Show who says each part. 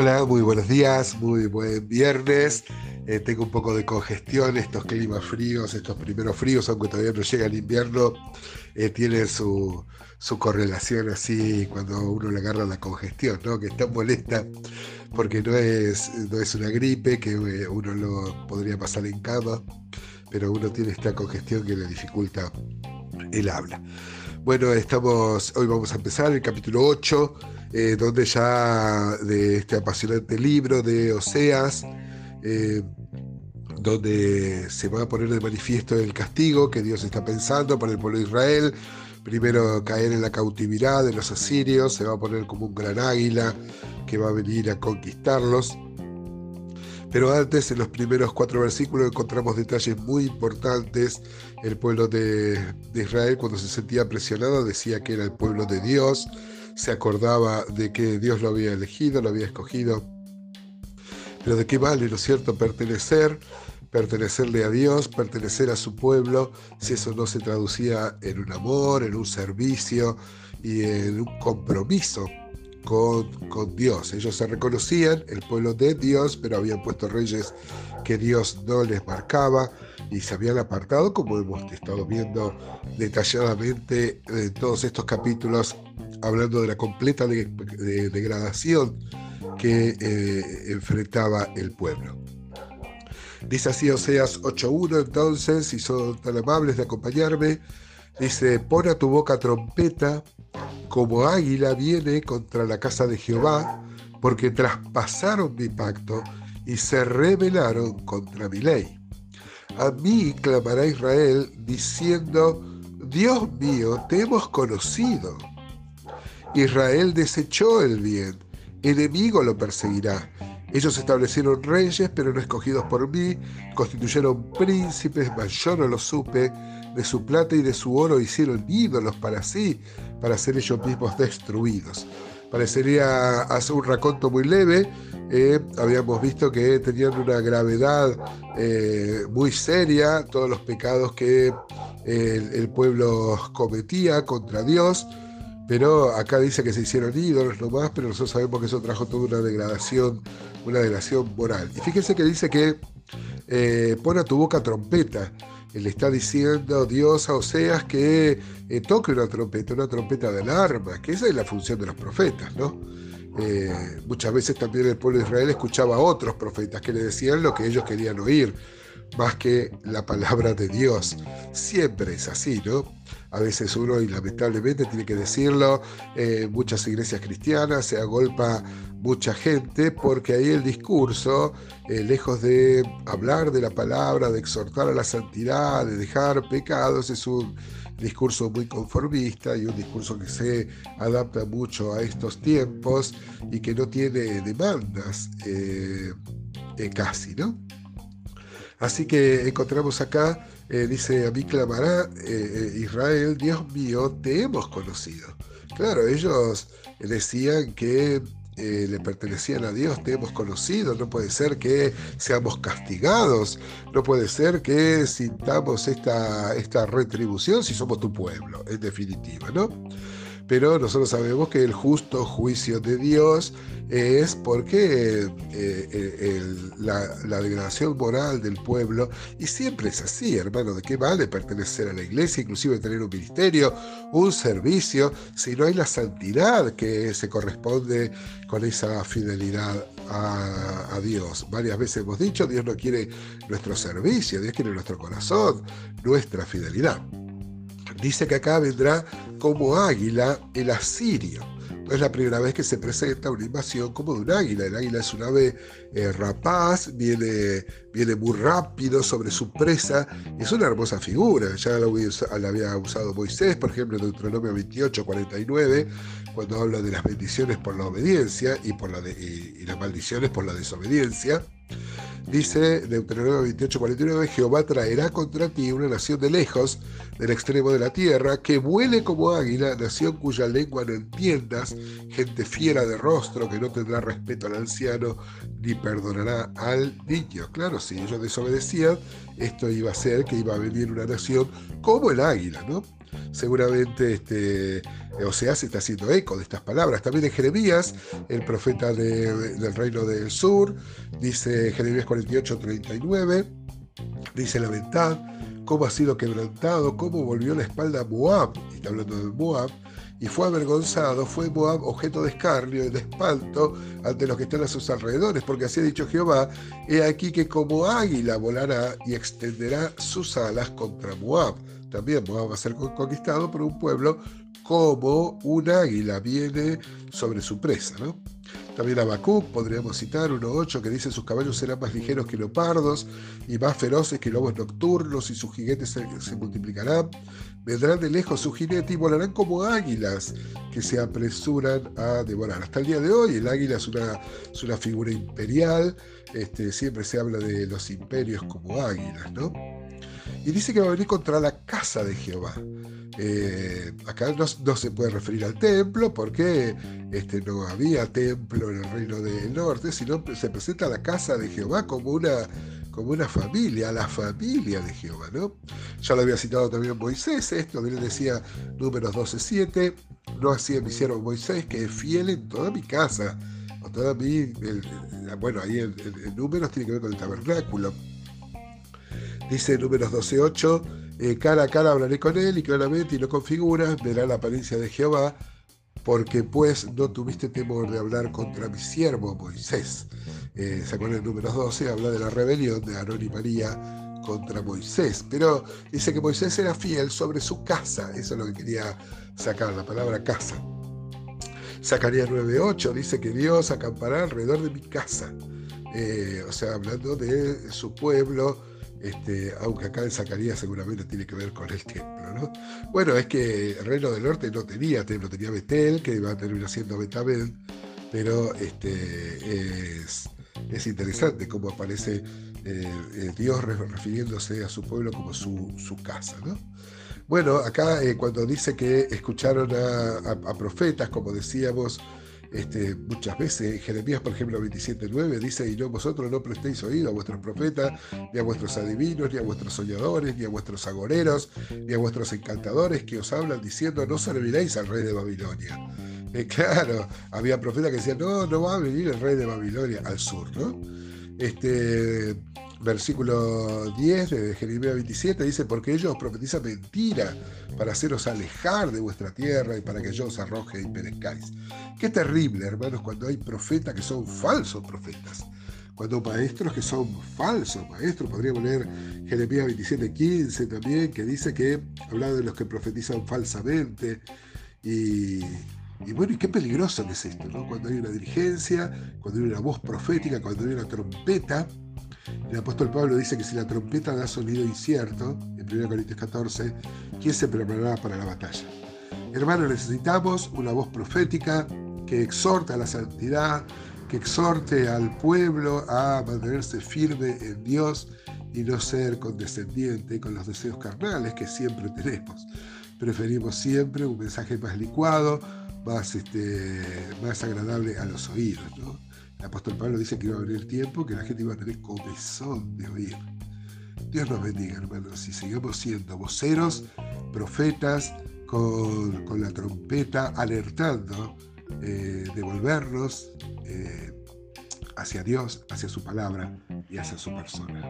Speaker 1: Hola, muy buenos días, muy buen viernes. Eh, tengo un poco de congestión, estos climas fríos, estos primeros fríos, aunque todavía no llega el invierno, eh, tienen su, correlación así cuando uno le agarra la congestión, ¿no? que está molesta porque no es, no es una gripe que eh, uno lo podría pasar en cama, pero uno tiene esta congestión que le dificulta el habla. Bueno, estamos, hoy vamos a empezar el capítulo 8 eh, donde ya de este apasionante libro de Oseas, eh, donde se va a poner de manifiesto el castigo que Dios está pensando para el pueblo de Israel. Primero caer en la cautividad de los asirios, se va a poner como un gran águila que va a venir a conquistarlos. Pero antes, en los primeros cuatro versículos, encontramos detalles muy importantes. El pueblo de, de Israel, cuando se sentía presionado, decía que era el pueblo de Dios se acordaba de que Dios lo había elegido, lo había escogido. Pero de qué vale, ¿no es cierto?, pertenecer, pertenecerle a Dios, pertenecer a su pueblo, si eso no se traducía en un amor, en un servicio y en un compromiso con, con, Dios. Ellos se reconocían el pueblo de Dios, pero habían puesto reyes que Dios no les marcaba y se habían apartado, como hemos estado viendo detalladamente en todos estos capítulos hablando de la completa degradación que eh, enfrentaba el pueblo. Dice así Oseas 8.1 entonces, si son tan amables de acompañarme, dice, pon a tu boca trompeta, como águila viene contra la casa de Jehová, porque traspasaron mi pacto y se rebelaron contra mi ley. A mí clamará Israel diciendo, Dios mío, te hemos conocido. Israel desechó el bien, enemigo lo perseguirá. Ellos establecieron reyes, pero no escogidos por mí, constituyeron príncipes, mas yo no lo supe. De su plata y de su oro hicieron ídolos para sí, para ser ellos mismos destruidos. Parecería hacer un raconto muy leve. Eh, habíamos visto que tenían una gravedad eh, muy seria, todos los pecados que eh, el pueblo cometía contra Dios. Pero acá dice que se hicieron ídolos nomás, pero nosotros sabemos que eso trajo toda una degradación, una degradación moral. Y fíjense que dice que eh, pone a tu boca trompeta. Él está diciendo Dios a Oseas que eh, toque una trompeta, una trompeta de alarma, que esa es la función de los profetas, ¿no? Eh, muchas veces también el pueblo de Israel escuchaba a otros profetas que le decían lo que ellos querían oír más que la palabra de Dios. Siempre es así, ¿no? A veces uno, y lamentablemente tiene que decirlo, eh, muchas iglesias cristianas se agolpa mucha gente porque ahí el discurso, eh, lejos de hablar de la palabra, de exhortar a la santidad, de dejar pecados, es un discurso muy conformista y un discurso que se adapta mucho a estos tiempos y que no tiene demandas eh, casi, ¿no? Así que encontramos acá, eh, dice, a mí clamará eh, eh, Israel, Dios mío, te hemos conocido. Claro, ellos decían que le pertenecían a Dios, te hemos conocido, no puede ser que seamos castigados, no puede ser que sintamos esta, esta retribución si somos tu pueblo, en definitiva, ¿no? Pero nosotros sabemos que el justo juicio de Dios es porque eh, eh, la, degradación moral del pueblo, y siempre es así, hermano, ¿de qué vale pertenecer a la iglesia, inclusive tener un ministerio, un servicio, si no hay la santidad que se corresponde con esa fidelidad a, a Dios? Varias veces hemos dicho, Dios no quiere nuestro servicio, Dios quiere nuestro corazón, nuestra fidelidad. Dice que acá vendrá como águila el asirio. No es la primera vez que se presenta una invasión como de un águila. El águila es un ave eh, rapaz, viene, viene muy rápido sobre su presa. Es una hermosa figura. Ya la, había usado Moisés, por ejemplo, en Deuteronomio 28, 49, cuando habla de las bendiciones por la obediencia y, por y las maldiciones por la desobediencia. Dice Deuteronomio 28, 49, Jehová traerá contra ti una nación de lejos, del extremo de la tierra, que vuele como águila, nación cuya lengua no entiendas, gente fiera de rostro, que no tendrá respeto al anciano, ni perdonará al niño. Claro, si ellos desobedecían, esto iba a ser que iba a venir una nación como el águila, ¿no? Seguramente este, Oseas está haciendo eco de estas palabras. También de Jeremías, el profeta del reino del sur, dice Jeremías 48, 39, dice la verdad, cómo ha sido quebrantado, cómo volvió la espalda a Moab, está hablando de Moab, y fue avergonzado, fue Moab objeto de escarnio y de espanto ante los que están a sus alrededores, porque así ha dicho Jehová, he aquí que como águila volará y extenderá sus alas contra Moab. También Moab va a ser conquistado por un pueblo como un águila viene sobre su presa, ¿no? También Habacuc, podríamos citar 1.8, que dice sus caballos serán más ligeros que leopardos y más feroces que lobos nocturnos y sus jinetes se, multiplicarán. Vendrán de lejos sus jinetes y volarán como águilas que se apresuran a devorar. Hasta el día de hoy el águila es una, es una figura imperial, este, siempre se habla de los imperios como águilas, ¿no? Y dice que va a venir contra la casa de Jehová. Eh, acá no, se puede referir al templo porque este, no había templo en el reino del norte, sino se presenta la casa de Jehová como una, como una familia, la familia de Jehová. ¿no? Ya lo había citado también Moisés, esto él decía números 12.7, no hacía mi siervo Moisés, que es fiel en toda mi casa. Toda mi, bueno, ahí en, números tiene que ver con el tabernáculo. Dice números 12.8 eh, cara a cara hablaré con él y claramente y no con figuras verá la apariencia de Jehová, porque pues no tuviste temor de hablar contra mi siervo Moisés. Eh, ¿Se acuerdan el número 12? Habla de la rebelión de Aarón y María contra Moisés. Pero dice que Moisés era fiel sobre su casa. Eso es lo que quería sacar, la palabra casa. Zacarías 9.8 dice que Dios acampará alrededor de mi casa. Eh, o sea, hablando de su pueblo, este, aunque acá en Zacarías seguramente tiene que ver con el templo. ¿no? Bueno, es que el reino del norte no tenía templo, tenía Betel, que iba a terminar siendo Betabel, pero este, es, interesante cómo aparece eh, Dios refiriéndose a su pueblo como su, casa. ¿no? Bueno, acá eh, cuando dice que escucharon a profetas, como decíamos, este, muchas veces. Jeremías, por ejemplo, 27.9 dice, y no vosotros no prestéis oído a vuestros profetas, ni a vuestros adivinos, ni a vuestros soñadores, ni a vuestros agoreros, ni a vuestros encantadores que os hablan diciendo, no serviréis al rey de Babilonia. Eh, claro, había profetas que decían, no, no va a venir el rey de Babilonia al sur, ¿no? Este, versículo 10 de Jeremías 27 dice, porque ellos profetizan mentira para haceros alejar de vuestra tierra y para que yo os arroje y perezcáis. Qué terrible, hermanos, cuando hay profetas que son falsos profetas. Cuando maestros que son falsos maestros, podríamos leer Jeremías 27, 15 también, que dice que, hablando de los que profetizan falsamente, y, y bueno, y qué peligroso es esto, ¿no? Cuando hay una dirigencia, cuando hay una voz profética, cuando hay una trompeta, el apóstol Pablo dice que si la trompeta da sonido incierto, en 1 Corintios 14, ¿quién se preparará para la batalla? Hermano, necesitamos una voz profética que exhorte a la santidad, que exhorte al pueblo a mantenerse firme en Dios y no ser condescendiente con los deseos carnales que siempre tenemos. Preferimos siempre un mensaje más licuado, más, este, más agradable a los oídos. ¿no? El apóstol Pablo dice que iba a venir tiempo que la gente iba a tener comezón de oír. Dios nos bendiga, hermanos, y sigamos siendo voceros, profetas, con, la trompeta, alertando eh, de volvernos eh, hacia Dios, hacia su palabra y hacia su persona.